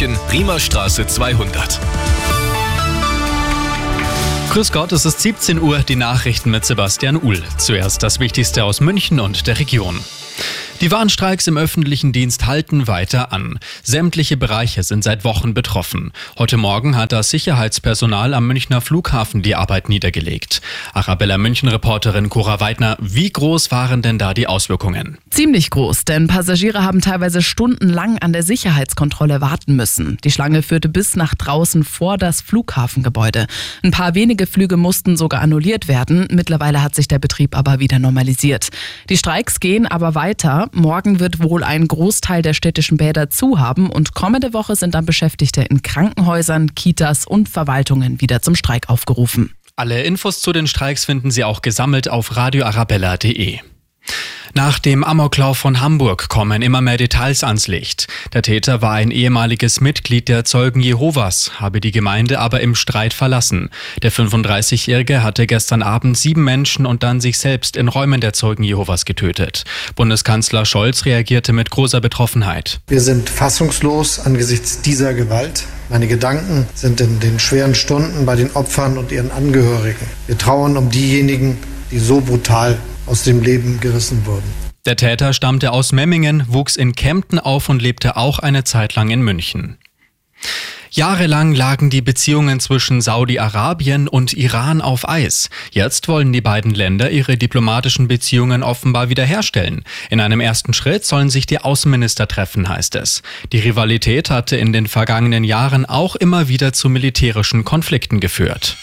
München, Riemerstraße 200. Grüß Gott, es ist 17 Uhr, die Nachrichten mit Sebastian Uhl. Zuerst das Wichtigste aus München und der Region. Die Warnstreiks im öffentlichen Dienst halten weiter an. Sämtliche Bereiche sind seit Wochen betroffen. Heute Morgen hat das Sicherheitspersonal am Münchner Flughafen die Arbeit niedergelegt. Arabella München-Reporterin Cora Weidner, wie groß waren denn da die Auswirkungen? Ziemlich groß, denn Passagiere haben teilweise stundenlang an der Sicherheitskontrolle warten müssen. Die Schlange führte bis nach draußen vor das Flughafengebäude. Ein paar wenige Flüge mussten sogar annulliert werden. Mittlerweile hat sich der Betrieb aber wieder normalisiert. Die Streiks gehen aber weiter. Morgen wird wohl ein Großteil der städtischen Bäder zu haben und kommende Woche sind dann Beschäftigte in Krankenhäusern, Kitas und Verwaltungen wieder zum Streik aufgerufen. Alle Infos zu den Streiks finden Sie auch gesammelt auf radioarabella.de. Nach dem Amoklauf von Hamburg kommen immer mehr Details ans Licht. Der Täter war ein ehemaliges Mitglied der Zeugen Jehovas, habe die Gemeinde aber im Streit verlassen. Der 35-Jährige hatte gestern Abend sieben Menschen und dann sich selbst in Räumen der Zeugen Jehovas getötet. Bundeskanzler Scholz reagierte mit großer Betroffenheit. Wir sind fassungslos angesichts dieser Gewalt. Meine Gedanken sind in den schweren Stunden bei den Opfern und ihren Angehörigen. Wir trauern um diejenigen, die so brutal aus dem Leben gerissen wurden. Der Täter stammte aus Memmingen, wuchs in Kempten auf und lebte auch eine Zeit lang in München. Jahrelang lagen die Beziehungen zwischen Saudi-Arabien und Iran auf Eis. Jetzt wollen die beiden Länder ihre diplomatischen Beziehungen offenbar wiederherstellen. In einem ersten Schritt sollen sich die Außenminister treffen, heißt es. Die Rivalität hatte in den vergangenen Jahren auch immer wieder zu militärischen Konflikten geführt.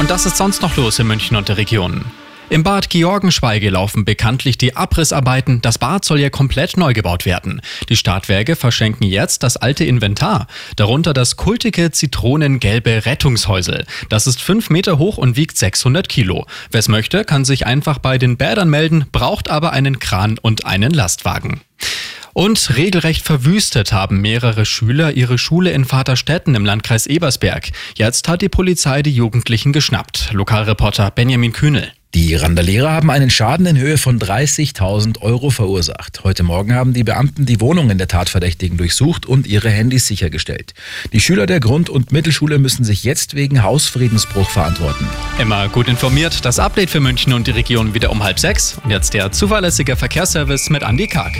Und das ist sonst noch los in München und der Region. Im Bad Georgenschweige laufen bekanntlich die Abrissarbeiten. Das Bad soll ja komplett neu gebaut werden. Die Stadtwerke verschenken jetzt das alte Inventar. Darunter das kultige zitronengelbe Rettungshäusel. Das ist fünf Meter hoch und wiegt 600 Kilo. Wer es möchte, kann sich einfach bei den Bädern melden, braucht aber einen Kran und einen Lastwagen. Und regelrecht verwüstet haben mehrere Schüler ihre Schule in Vaterstetten im Landkreis Ebersberg. Jetzt hat die Polizei die Jugendlichen geschnappt. Lokalreporter Benjamin Kühnel. Die Randalierer haben einen Schaden in Höhe von 30.000 Euro verursacht. Heute Morgen haben die Beamten die Wohnungen der Tatverdächtigen durchsucht und ihre Handys sichergestellt. Die Schüler der Grund- und Mittelschule müssen sich jetzt wegen Hausfriedensbruch verantworten. Immer gut informiert, das Update für München und die Region wieder um halb sechs. Und jetzt der zuverlässige Verkehrsservice mit Andy Karg.